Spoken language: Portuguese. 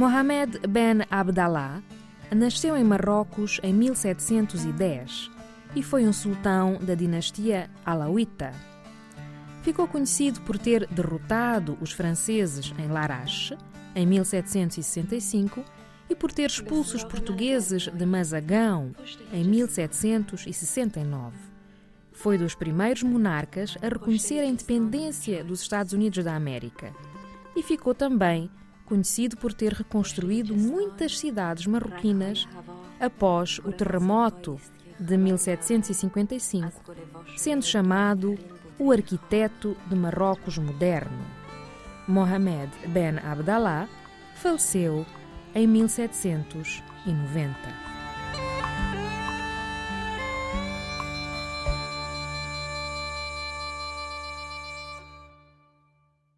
Mohamed Ben Abdallah nasceu em Marrocos em 1710 e foi um sultão da dinastia Alauíta. Ficou conhecido por ter derrotado os franceses em Larache em 1765 e por ter expulso os portugueses de Mazagão em 1769. Foi dos primeiros monarcas a reconhecer a independência dos Estados Unidos da América e ficou também conhecido por ter reconstruído muitas cidades marroquinas após o terremoto de 1755, sendo chamado o arquiteto de Marrocos moderno. Mohamed Ben Abdallah faleceu em 1790.